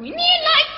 We need light!